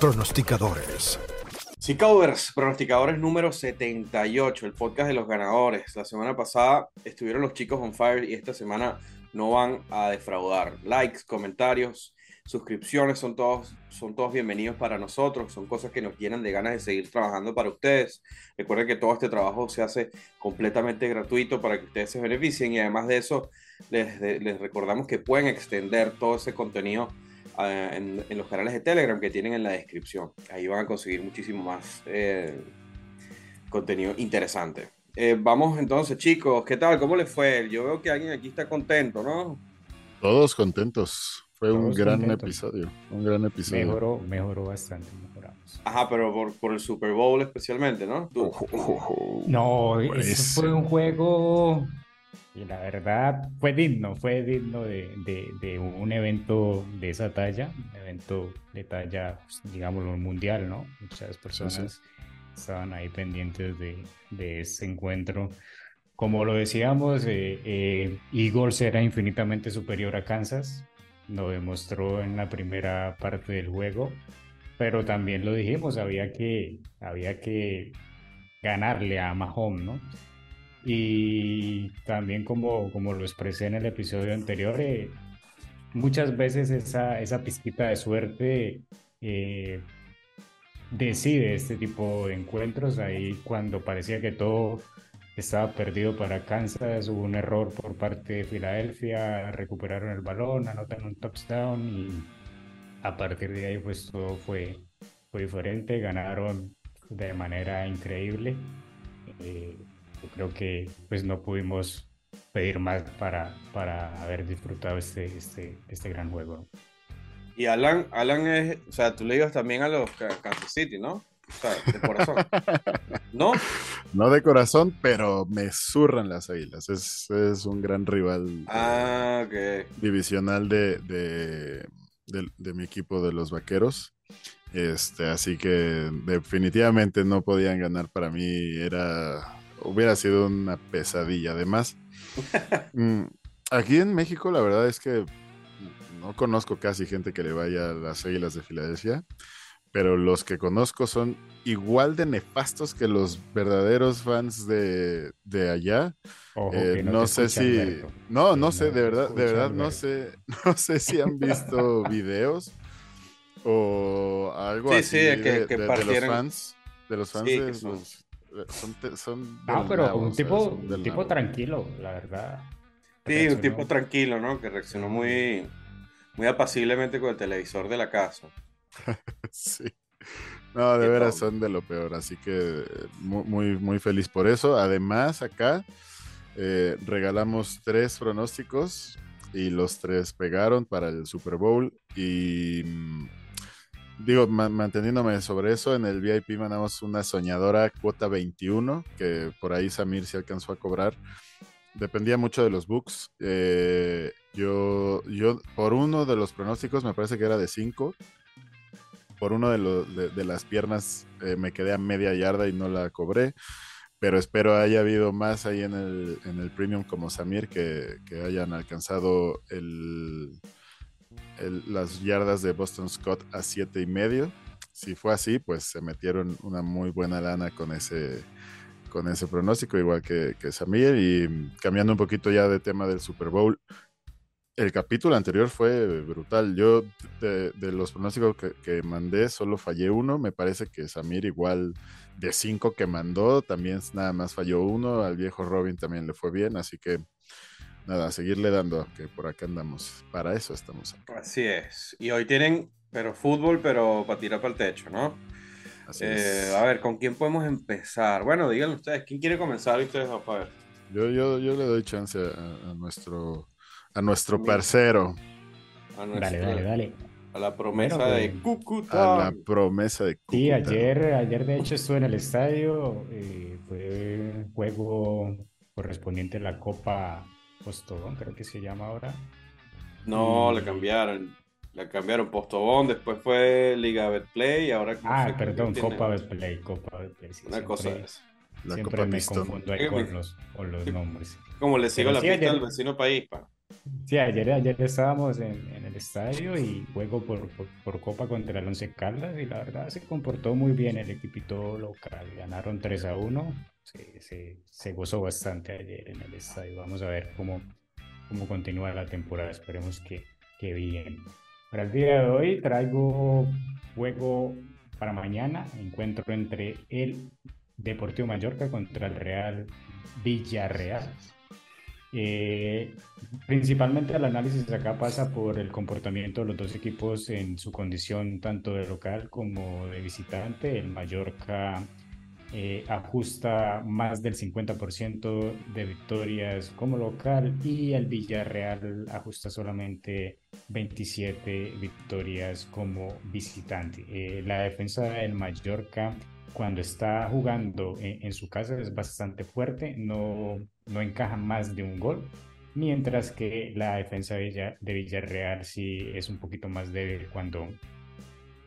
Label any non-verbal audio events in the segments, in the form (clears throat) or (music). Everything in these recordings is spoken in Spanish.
pronosticadores. Cowers, pronosticadores número 78, el podcast de los ganadores. La semana pasada estuvieron los chicos on fire y esta semana no van a defraudar. Likes, comentarios, suscripciones son todos, son todos bienvenidos para nosotros, son cosas que nos llenan de ganas de seguir trabajando para ustedes. Recuerden que todo este trabajo se hace completamente gratuito para que ustedes se beneficien y además de eso les, les recordamos que pueden extender todo ese contenido en, en, los canales de Telegram que tienen en la descripción. Ahí van a conseguir muchísimo más eh, contenido interesante. Eh, vamos entonces, chicos, ¿qué tal? ¿Cómo les fue? Yo veo que alguien aquí está contento, ¿no? Todos contentos. Fue un gran episodio. Un gran episodio. Mejoró, mejoró bastante, mejoramos. Ajá, pero por, por el Super Bowl especialmente, ¿no? Oh, oh, oh, no, eso fue un juego y la verdad fue digno, fue digno de, de, de, un evento de esa talla, un evento de talla, pues, digamos, mundial, ¿no? Muchas personas estaban ahí pendientes de, de ese encuentro. Como lo decíamos, eh, eh, Eagles era infinitamente superior a Kansas, lo demostró en la primera parte del juego, pero también lo dijimos, había que, había que ganarle a Mahomes, ¿no? Y también como, como lo expresé en el episodio anterior, eh, muchas veces esa, esa pizquita de suerte eh, decide este tipo de encuentros. Ahí cuando parecía que todo estaba perdido para Kansas, hubo un error por parte de Filadelfia, recuperaron el balón, anotan un touchdown y a partir de ahí pues todo fue, fue diferente, ganaron de manera increíble. Eh, yo creo que pues no pudimos pedir más para, para haber disfrutado este, este, este gran juego. Y Alan, Alan es, o sea, tú le ibas también a los Kansas City, ¿no? O sea, de corazón. (laughs) ¿No? No de corazón, pero me zurran las águilas. Es, es un gran rival ah, okay. divisional de, de, de, de, mi equipo de los vaqueros. Este, así que definitivamente no podían ganar para mí. Era hubiera sido una pesadilla. Además, mm, aquí en México la verdad es que no conozco casi gente que le vaya a las Águilas de Filadelfia, pero los que conozco son igual de nefastos que los verdaderos fans de, de allá. Eh, no, sé si, no, no sé, de verdad, de verdad no sé, (laughs) no sé si han visto (laughs) videos o algo así sí, que, de, los fans, de los fans de sus son, son no, pero un tipo, tipo tranquilo, la verdad. Sí, un tipo tranquilo, ¿no? Que reaccionó muy, muy apaciblemente con el televisor de la casa. (laughs) sí. No, de veras son de lo peor, así que muy, muy, feliz por eso. Además, acá eh, regalamos tres pronósticos y los tres pegaron para el Super Bowl y digo, manteniéndome sobre eso, en el VIP mandamos una soñadora cuota 21, que por ahí Samir se alcanzó a cobrar. Dependía mucho de los books. Eh, yo, yo, por uno de los pronósticos, me parece que era de 5. Por uno de, de, las piernas eh, me quedé a media yarda y no la cobré. Pero espero haya habido más ahí en el, en el premium como Samir que, que hayan alcanzado el, las yardas de Boston Scott a siete y medio. Si fue así, pues se metieron una muy buena lana con ese, con ese pronóstico, igual que, que Samir. Y cambiando un poquito ya de tema del Super Bowl, el capítulo anterior fue brutal. Yo de, los pronósticos que, que, mandé solo fallé uno. Me parece que Samir igual de cinco que mandó, también nada más falló uno. Al viejo Robin también le fue bien, así que nada, a seguirle dando, que por acá andamos. Para eso estamos Así es. Y hoy tienen, pero fútbol, pero para tirar para el techo, ¿no? Así eh, A ver, ¿con quién podemos empezar? Bueno, díganlo ustedes, ¿quién quiere comenzar? ustedes, a ver. Yo, yo, yo le doy chance a, nuestro, a nuestro parcero. dale, dale, dale. A la promesa de pues, Cúcuta. A la promesa de Cúcuta. Sí, ayer, ayer de hecho estuve en el estadio. Eh, fue un juego correspondiente a la Copa Postobón, creo que se llama ahora. No, le cambiaron. Le cambiaron Postobón, después fue Liga Betplay y ahora. Ah, perdón, Copa Betplay, Copa Betplay. Una cosa es. La siempre me confundo ahí con los, con los nombres. Como le sigo la pista al vecino país, pa. Sí, ayer, ayer estábamos en, en el estadio y juego por, por, Copa contra el Once Caldas y la verdad se comportó muy bien el equipito local. Ganaron 3 a 1, se, gozó bastante ayer en el estadio. Vamos a ver cómo, cómo continúa la temporada, esperemos que, que bien. Para el día de hoy traigo juego para mañana, encuentro entre el Deportivo Mallorca contra el Real Villarreal. Eh, principalmente el análisis acá pasa por el comportamiento de los dos equipos en su condición tanto de local como de visitante. El Mallorca eh, ajusta más del 50% de victorias como local y el Villarreal ajusta solamente 27 victorias como visitante. Eh, la defensa del Mallorca cuando está jugando en, su casa es bastante fuerte, no, no encaja más de un gol, mientras que la defensa de, Villarreal sí es un poquito más débil cuando,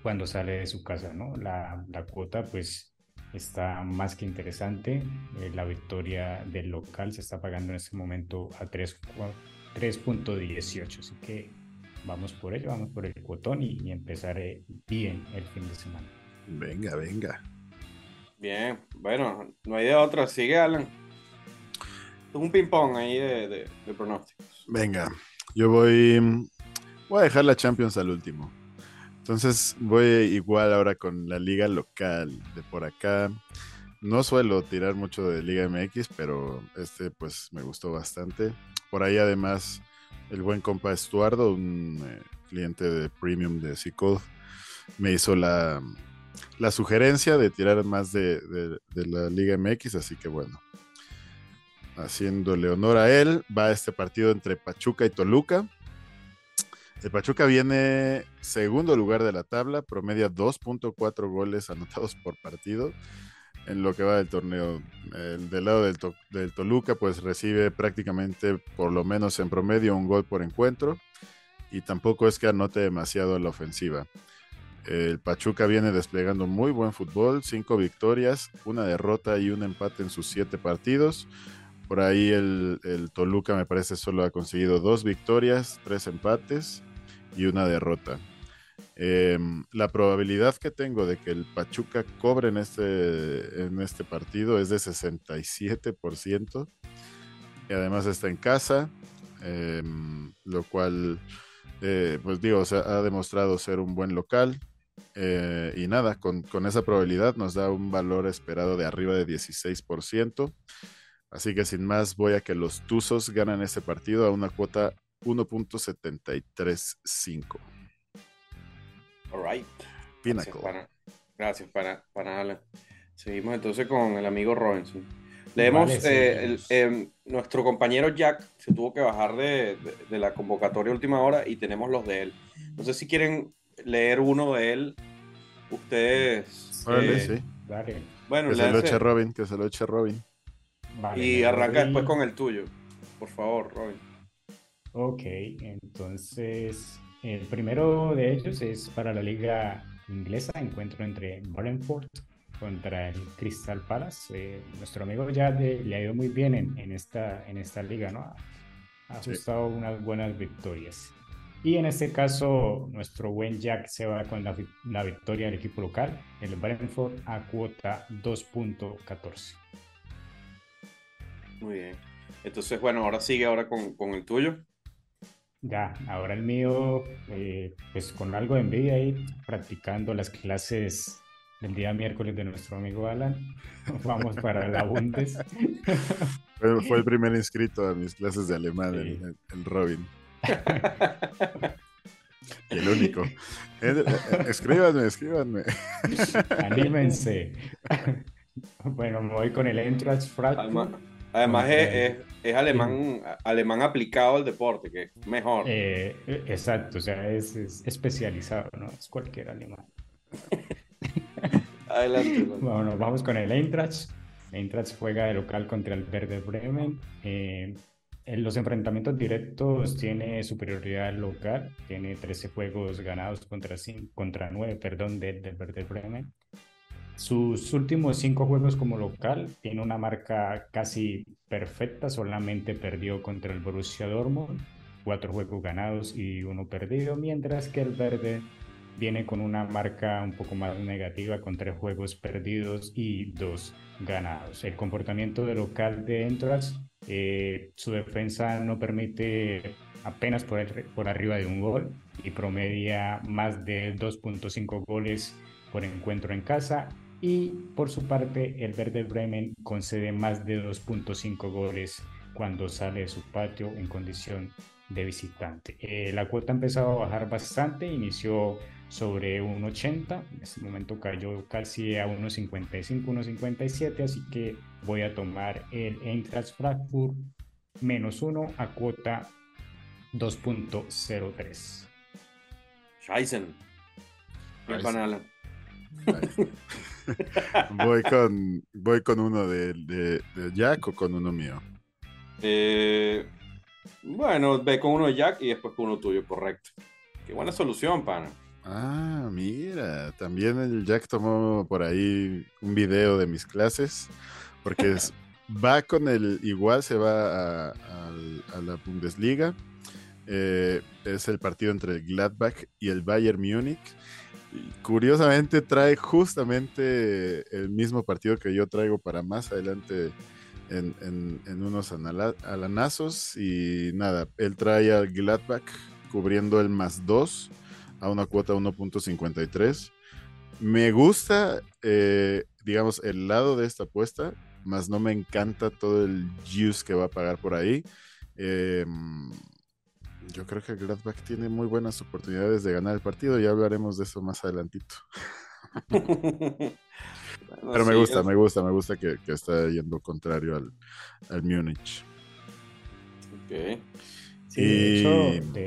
cuando sale de su casa, ¿no? La, la cuota pues está más que interesante, eh, la victoria del local se está pagando en este momento a 3.18, así que vamos por ello, vamos por el cuotón y, y empezaré bien el fin de semana. Venga, venga. Bien, bueno, no hay de otra. Sigue, Alan. Un ping-pong ahí de, pronósticos. Venga, yo voy. Voy a dejar la Champions al último. Entonces voy igual ahora con la liga local de por acá. No suelo tirar mucho de Liga MX, pero este pues me gustó bastante. Por ahí además el buen compa Estuardo, un eh, cliente de premium de Cicod, me hizo la, la sugerencia de tirar más de, la Liga MX, así que bueno, haciéndole honor a él, va este partido entre Pachuca y Toluca. El Pachuca viene segundo lugar de la tabla, promedia 2.4 goles anotados por partido en lo que va del torneo. El del lado del, del, Toluca pues recibe prácticamente por lo menos en promedio un gol por encuentro y tampoco es que anote demasiado en la ofensiva. El Pachuca viene desplegando muy buen fútbol, cinco victorias, una derrota y un empate en sus siete partidos. Por ahí el, Toluca me parece solo ha conseguido dos victorias, tres empates y una derrota. Em, la probabilidad que tengo de que el Pachuca cobre en este, en este partido es de 67%. Y además está en casa, em, lo cual, eh, pues digo, ha demostrado ser un buen local. Eh, y nada, con, esa probabilidad nos da un valor esperado de arriba de 16%. Así que sin más, voy a que los Tuzos ganan este partido a una cuota 1.735. All right. Gracias, para, gracias para, para Seguimos entonces con el amigo Robinson. Leemos, eh, em, nuestro compañero Jack se tuvo que bajar de, de, la convocatoria última hora y tenemos los de él. No sé si quieren leer uno de él, ustedes. Vale, eh, sí. Bueno, que se lo eche Robin, que se lo eche Robin. y arranca después con el tuyo. Por favor, Robin. Ok, entonces el primero de ellos es para la liga inglesa, encuentro entre Brentford contra el Crystal Palace. Eh, nuestro amigo ya le ha ido muy bien en, esta, en esta liga, ¿no? Ha, ajustado unas buenas victorias. Y en este caso, nuestro buen Jack se va con la, victoria del equipo local, el Brentford, a cuota 2.14. Muy bien. Entonces, bueno, ahora sigue ahora con, el tuyo. Ya, ahora el mío, eh, pues con algo de envidia ahí, practicando las clases del día miércoles de nuestro amigo Alan. (laughs) Vamos para la Bundes. (laughs) fue, el primer inscrito a mis clases de alemán, el Robin y el único. Eh, eh, escríbanme, escríbanme. Anímense. (laughs) Bueno, me voy con el Eintracht Frankfurt. Además, es, es, alemán, alemán aplicado al deporte, que es mejor. Eh, exacto, o sea, es, especializado, ¿no? Es cualquier alemán. (laughs) Adelante. Bueno, vamos con el Eintracht. Eintracht juega de local contra el Werder Bremen. Eh, en los enfrentamientos directos tiene superioridad local, tiene 13 juegos ganados contra, 5, contra 9 perdón, del de Werder Bremen. Sus últimos 5 juegos como local tiene una marca casi perfecta, solamente perdió contra el Borussia Dortmund cuatro juegos ganados y uno perdido, mientras que el verde viene con una marca un poco más negativa con tres juegos perdidos y dos ganados. El comportamiento de local de Entourage, eh, su defensa no permite apenas por, por arriba de un gol y promedia más de 2.5 goles por encuentro en casa y por su parte el Verde Bremen concede más de 2.5 goles cuando sale de su patio en condición de visitante. Eh, la cuota ha empezado a bajar bastante, inició sobre 1.80, en este momento cayó casi a 1.55, 1.57, así que voy a tomar el Eintracht Frankfurt menos 1 a cuota 2.03. Scheißen. (laughs) voy con voy con uno de, de, Jack o con uno mío. Eh, bueno, ve con uno de Jack y después con uno tuyo, correcto. Qué buena solución, pana. Ah, mira, también el Jack tomó por ahí un video de mis clases, porque (laughs) va con el, igual se va a, la Bundesliga, eh, es el partido entre el Gladbach y el Bayern Múnich. Curiosamente trae justamente el mismo partido que yo traigo para más adelante en, unos alanazos y nada, él trae al Gladbach cubriendo el más 2 a una cuota 1.53. Me gusta, eh, digamos, el lado de esta apuesta, más no me encanta todo el juice que va a pagar por ahí. Em, yo creo que Gladbach tiene muy buenas oportunidades de ganar el partido, ya hablaremos de eso más adelantito. (laughs) Pero me gusta, me gusta, me gusta que, está yendo contrario al, al Múnich. de,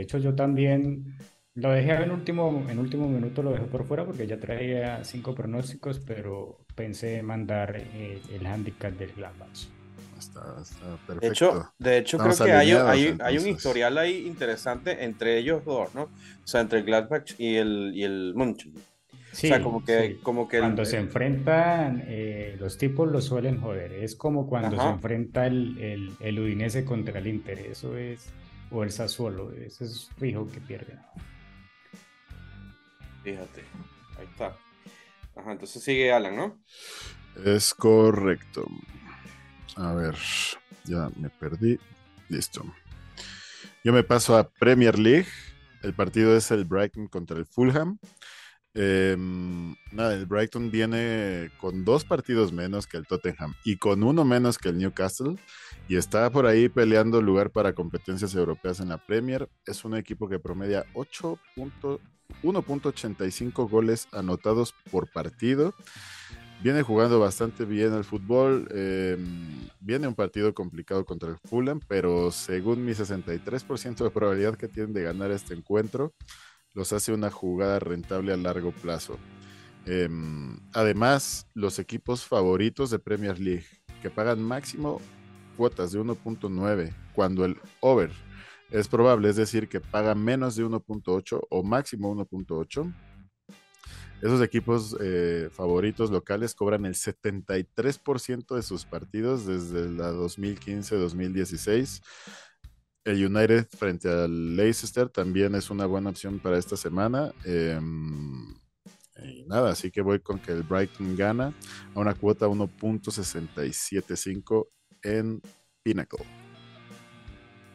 hecho, yo también lo dejé en último, en último minuto, lo dejé por fuera porque ya traía cinco pronósticos, pero pensé mandar eh, el handicap del Gladbach. Está, perfecto. De hecho, de hecho creo que hay, hay, hay, un historial ahí interesante entre ellos dos, ¿no? O sea, entre el Gladbach y el, y el Munchen. Sí, o sea, como que, como que cuando se enfrentan, eh, los tipos lo suelen joder. Es como cuando se enfrenta el, el, el, Udinese contra el Inter. Eso es, o el Sassuolo. Eso es fijo que pierden. Fíjate, ahí está. Ajá, entonces sigue Alan, ¿no? Es correcto. A ver, ya me perdí. Listo. Yo me paso a Premier League. El partido es el Brighton contra el Fulham. Em, nada, el Brighton viene con dos partidos menos que el Tottenham y con uno menos que el Newcastle y está por ahí peleando lugar para competencias europeas en la Premier. Es un equipo que promedia 1.85 goles anotados por partido. Viene jugando bastante bien el fútbol. Em, viene un partido complicado contra el Fulham, pero según mi 63% de probabilidad que tienen de ganar este encuentro, los hace una jugada rentable a largo plazo. Em, además, los equipos favoritos de Premier League, que pagan máximo cuotas de 1.9, cuando el over es probable, es decir, que paga menos de 1.8 o máximo 1.8. Esos equipos eh, favoritos locales cobran el 73% de sus partidos desde la 2015-2016 el United frente al Leicester también es una buena opción para esta semana. Em, y nada, así que voy con que el Brighton gana a una cuota 1.675 en Pinnacle.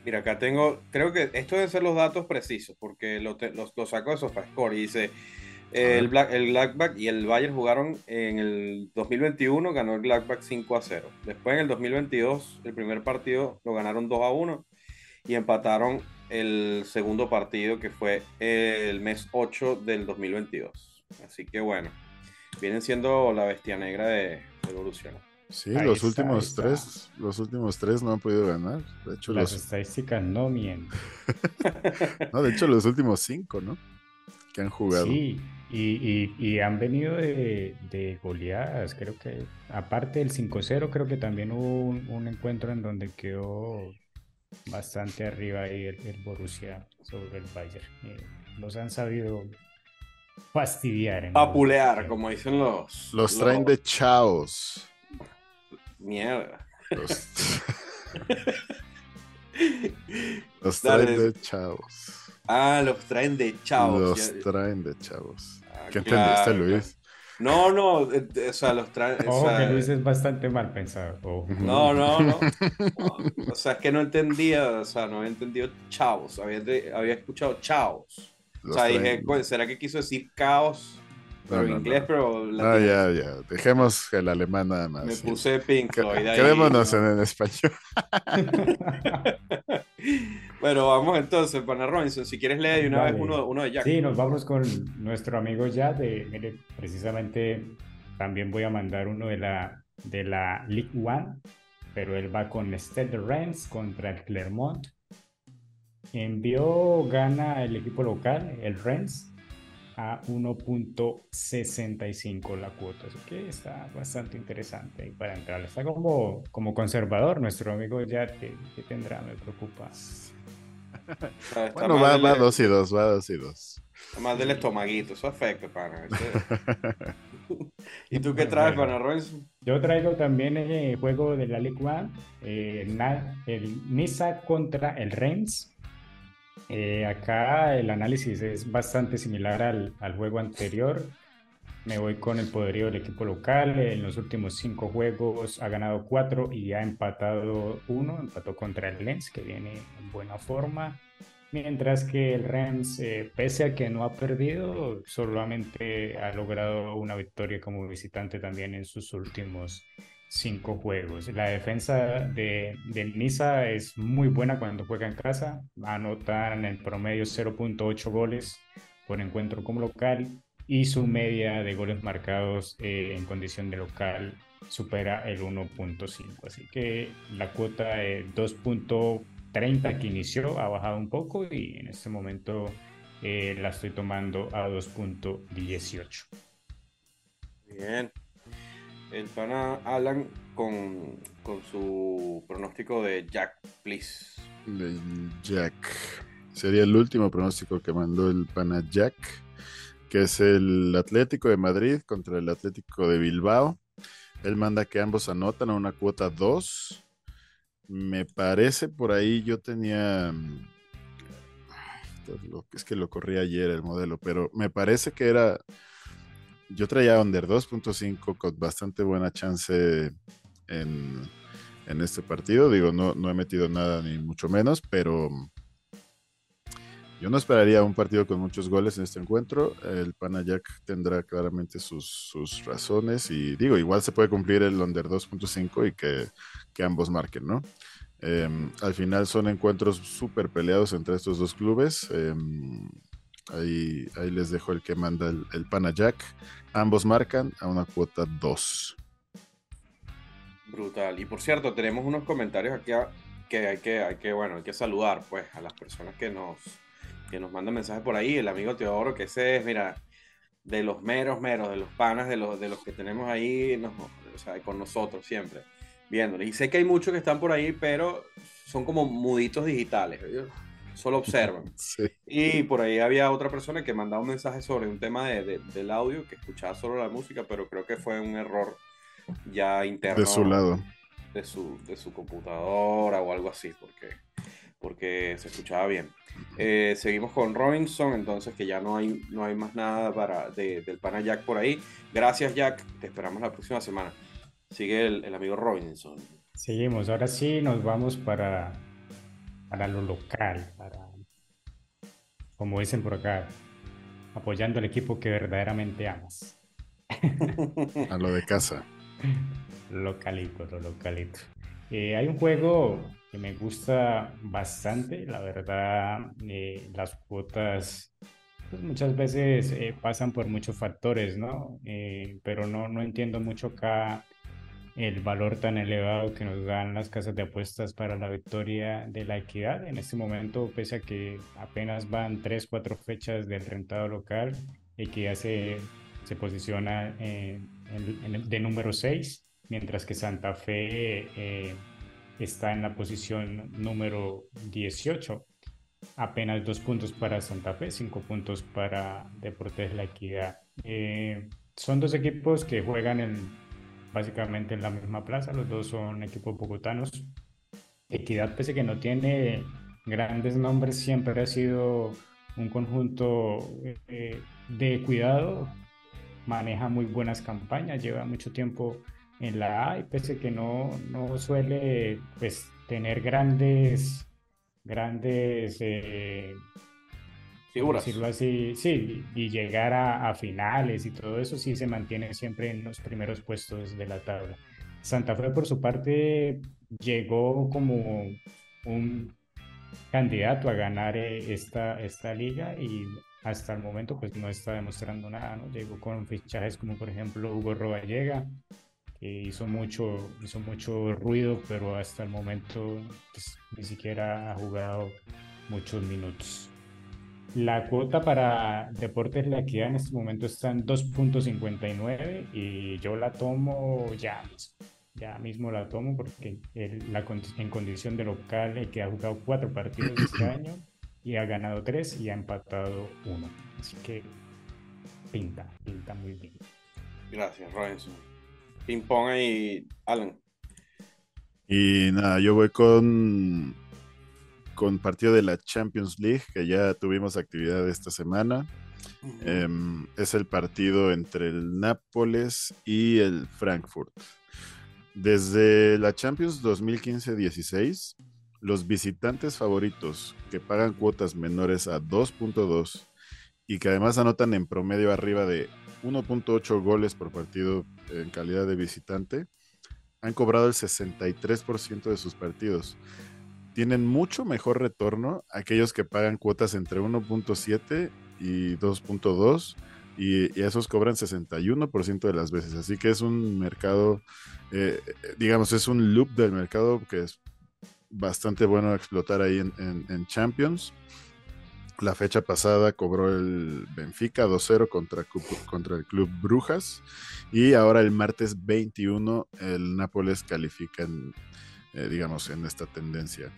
Mira, acá tengo, creo que esto deben ser los datos precisos, porque los lo, saco de SofaScore y dice, el, Black, el Blackback y el Bayern jugaron en el 2021, ganó el Blackback 5 a 0. Después en el 2022, el primer partido lo ganaron 2 a 1 y empataron el segundo partido que fue el mes 8 del 2022. Así que bueno, vienen siendo la bestia negra de, Evolución. Sí, los últimos tres, los últimos tres no han podido ganar. De hecho, las estadísticas no mienten. (laughs) no, de hecho, los últimos cinco, ¿no? Que han jugado. Sí, y, han venido de, de, goleadas. Creo que, aparte del 5-0, creo que también hubo un, un, encuentro en donde quedó bastante arriba ahí el, Borussia sobre el Bayern. Eh, los han sabido fastidiar. Apulear, como dicen los. Los traen de chaos. Mierda. Los (laughs) (laughs) traen de chavos. Ah, los traen de chavos. Los traen de chavos. Ah, ¿Qué entendiste, Luis? No, no, eh, o sea, los traen. Ojo, que Luis es bastante mal pensado. No, no, no, O sea, es que no entendía, o sea, no había entendido chavos. Había, había escuchado chavos. o sea, dije, ¿será que quiso decir caos? Pero en inglés, pero. Ah, ya, ya. Dejemos el alemán nada más. Me puse Pink Floyd. Quedémonos en el español. (laughs) bueno, vamos entonces, Pana Robinson. Si quieres leer de una vez uno, uno, de Jack. Sí, nos vamos con nuestro amigo Jack. De, mire, precisamente también voy a mandar uno de la, de la League One, pero él va con Stade Reims contra el Clermont. Envió, gana el equipo local, el Reims, a 1.65 la cuota, así que está bastante interesante para entrar. Está como, como conservador nuestro amigo ya que, tendrá, me preocupa. bueno, va, va dos y dos, va dos y dos. Más del estomaguito, eso afecta, pana. (laughs) ¿Y tú qué traes, pana Robinson? Yo traigo también el juego de la Ligue 1, eh, el Nisa contra el Reims. Eh, acá el análisis es bastante similar al, al, juego anterior. Me voy con el poderío del equipo local. En los últimos cinco juegos ha ganado cuatro y ha empatado uno. Empató contra el Lens, que viene en buena forma. Mientras que el Rams, eh, pese a que no ha perdido, solamente ha logrado una victoria como visitante también en sus últimos cinco juegos. La defensa de, de Niza es muy buena cuando juega en casa. Anotan en promedio 0.8 goles por encuentro como local y su media de goles marcados eh, en condición de local supera el 1.5. Así que la cuota de 2.30 que inició ha bajado un poco y en este momento eh, la estoy tomando a 2.18. Bien, el pana Alan con, su pronóstico de Jack, please. Jack. Sería el último pronóstico que mandó el pana Jack, que es el Atlético de Madrid contra el Atlético de Bilbao. Él manda que ambos anotan a una cuota 2. Me parece por ahí yo tenía. Es que lo corrí ayer el modelo, pero me parece que era yo traía under 2.5 con bastante buena chance en, este partido. Digo, no, no he metido nada ni mucho menos, pero yo no esperaría un partido con muchos goles en este encuentro. El Panayak tendrá claramente sus, razones y digo, igual se puede cumplir el under 2.5 y que, ambos marquen, ¿no? Em, al final son encuentros súper peleados entre estos dos clubes. Em, Ahí, ahí les dejo el que manda el, el Jack. Ambos marcan a una cuota 2. Brutal. Y por cierto, tenemos unos comentarios aquí que hay que, hay que, bueno, hay que saludar pues a las personas que nos, que nos mandan mensajes por ahí. El amigo Teodoro, que ese es, mira, de los meros, meros, de los panas, de los, de los que tenemos ahí, o sea, con nosotros siempre, viéndole. Y sé que hay muchos que están por ahí, pero son como muditos digitales solo observan. (laughs) Y por ahí había otra persona que mandaba un mensaje sobre un tema de, del audio, que escuchaba solo la música, pero creo que fue un error ya interno. De su lado. De su, de su computadora o algo así, porque, porque se escuchaba bien. Eh, seguimos con Robinson, entonces que ya no hay, no hay más nada para, del pana Jack por ahí. Gracias Jack, te esperamos la próxima semana. Sigue el, el amigo Robinson. Seguimos, ahora sí nos vamos para para lo local, para, como dicen por acá, apoyando al equipo que verdaderamente amas. (laughs) A lo de casa. Localito, lo localito. Eh, hay un juego que me gusta bastante, la verdad, eh, las cuotas pues muchas veces eh, pasan por muchos factores, ¿no? pero no, no entiendo mucho acá el valor tan elevado que nos dan las casas de apuestas para la victoria de la equidad. En este momento, pese a que apenas van 3, 4 fechas del rentado local, equidad se, se posiciona en, de número 6, mientras que Santa Fe eh, está en la posición número 18. Apenas dos puntos para Santa Fe, cinco puntos para Deportes La Equidad. Eh, son dos equipos que juegan en básicamente en la misma plaza, los dos son equipos bogotanos. Equidad, pese que no tiene grandes nombres siempre ha sido un conjunto eh, de cuidado, maneja muy buenas campañas, lleva mucho tiempo en la A y pese que no, no suele pues, tener grandes, grandes eh, figuras. Decirlo así, sí, y llegar a, a, finales y todo eso sí se mantiene siempre en los primeros puestos de la tabla. Santa Fe por su parte llegó como un candidato a ganar eh, esta, esta liga y hasta el momento pues no está demostrando nada, ¿no? Llegó con fichajes como por ejemplo Hugo Roballega, que hizo mucho, hizo mucho ruido, pero hasta el momento pues, ni siquiera ha jugado muchos minutos. La cuota para Deportes La Equidad en este momento está en 2.59 y yo la tomo ya ya mismo la tomo porque la, en condición de local el que ha jugado cuatro partidos (clears throat) este año y ha ganado tres y ha empatado uno. Así que pinta, pinta muy bien. Gracias, Robinson. Ping pong ahí, Alan. Y nada, yo voy con con partido de la Champions League, que ya tuvimos actividad esta semana. Em, es el partido entre el Nápoles y el Frankfurt. Desde la Champions 2015-16, los visitantes favoritos que pagan cuotas menores a 2.2 y que además anotan en promedio arriba de 1.8 goles por partido en calidad de visitante, han cobrado el 63% de sus partidos. Tienen mucho mejor retorno aquellos que pagan cuotas entre 1.7 y 2.2 y, esos cobran 61% de las veces. Así que es un mercado, eh, digamos, es un loop del mercado que es bastante bueno explotar ahí en, Champions. La fecha pasada cobró el Benfica 2-0 contra, contra el Club Brujas y ahora el martes 21 el Nápoles califica en, eh, digamos, en esta tendencia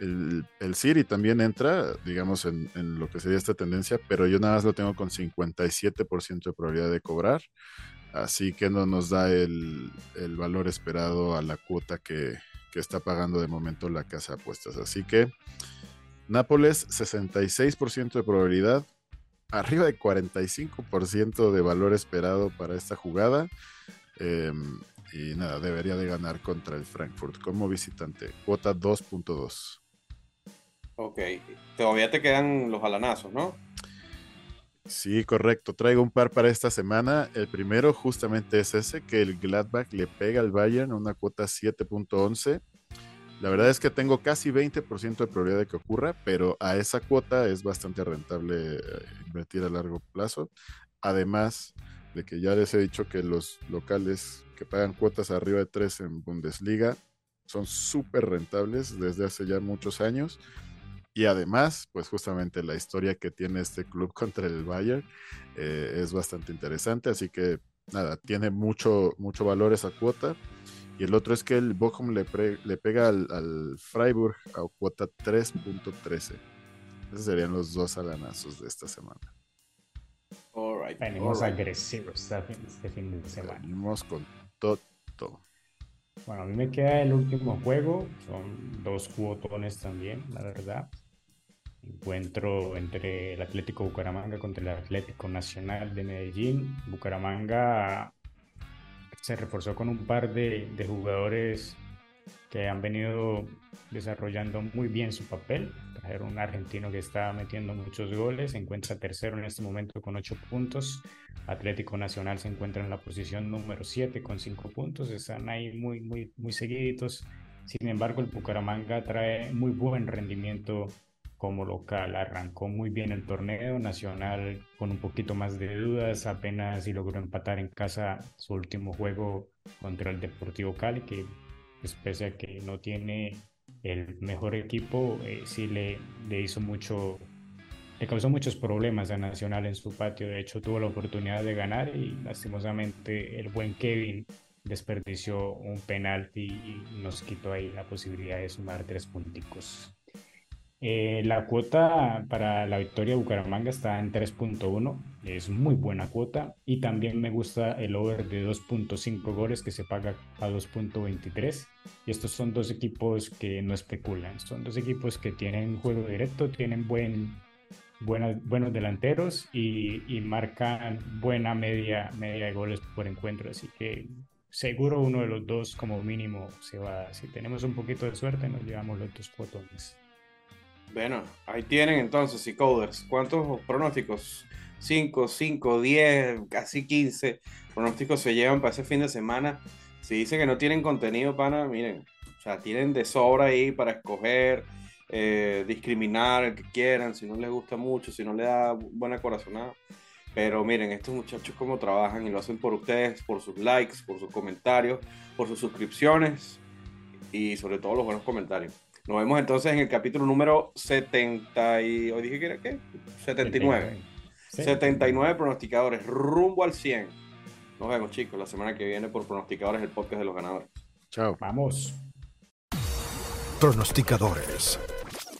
el, el Siri también entra, digamos, en, lo que sería esta tendencia, pero yo nada más lo tengo con 57% de probabilidad de cobrar, así que no nos da el, valor esperado a la cuota que, está pagando de momento la casa de apuestas. Así que Nápoles, 66% de probabilidad, arriba de 45% de valor esperado para esta jugada. Em, y nada, debería de ganar contra el Frankfurt como visitante. Cuota 2.2. Ok, todavía te quedan los alanazos, ¿no? Sí, correcto. Traigo un par para esta semana. El primero justamente es ese, que el Gladbach le pega al Bayern una cuota 7.11. La verdad es que tengo casi 20% de probabilidad de que ocurra, pero a esa cuota es bastante rentable eh, invertir a largo plazo. Además de que ya les he dicho que los locales que pagan cuotas arriba de 3 en Bundesliga son súper rentables desde hace ya muchos años. Y además, pues justamente la historia que tiene este club (laughs) contra el Bayern eh, es bastante interesante, así que nada, tiene mucho, mucho valor esa cuota. Y el otro es que el Bochum le, pega al, Freiburg a cuota 3.13. Esos serían los dos alanazos de esta semana. Venimos agresivos este fin de semana. Venimos con todo. Bueno, a mí me queda el último juego, son dos cuotones también, la verdad. Encuentro entre el Atlético Bucaramanga contra el Atlético Nacional de Medellín. Bucaramanga se reforzó con un par de, de jugadores que han venido desarrollando muy bien su papel. Trajeron un argentino que está metiendo muchos goles, se encuentra tercero en este momento con ocho puntos. Atlético Nacional se encuentra en la posición número 7 con cinco puntos, están ahí muy, muy, muy seguiditos. Sin embargo, el Bucaramanga trae muy buen rendimiento como local. Arrancó muy bien el torneo nacional con un poquito más de dudas, apenas y logró empatar en casa su último juego contra el Deportivo Cali, que pues, pese a que no tiene el mejor equipo, eh, sí le, le hizo mucho, le causó muchos problemas a Nacional en su patio. De hecho, tuvo la oportunidad de ganar y lastimosamente el buen Kevin desperdició un penalti y nos quitó ahí la posibilidad de sumar tres punticos. Eh, la cuota para la victoria de Bucaramanga está en 3.1, es muy buena cuota y también me gusta el over de 2.5 goles que se paga a 2.23 y estos son dos equipos que no especulan, son dos equipos que tienen juego directo, tienen buen, buenos delanteros y, marcan buena media, media de goles por encuentro, así que seguro uno de los dos como mínimo se va, si tenemos un poquito de suerte nos llevamos los dos cuotones. Bueno, ahí tienen entonces, y coders. ¿Cuántos pronósticos? 5, 5, 10, casi 15 pronósticos se llevan para ese fin de semana. Si dicen que no tienen contenido, pana, miren, o sea, tienen de sobra ahí para escoger, eh, discriminar el que quieran, si no les gusta mucho, si no le da buena corazonada. Pero miren, estos muchachos cómo trabajan y lo hacen por ustedes, por sus likes, por sus comentarios, por sus suscripciones y sobre todo los buenos comentarios. Nos vemos entonces en el capítulo número 70 y... ¿Hoy dije que era qué? 79. 79 pronosticadores, rumbo al 100. Nos vemos chicos la semana que viene por pronosticadores, el podcast de los ganadores. Chao. Vamos. Pronosticadores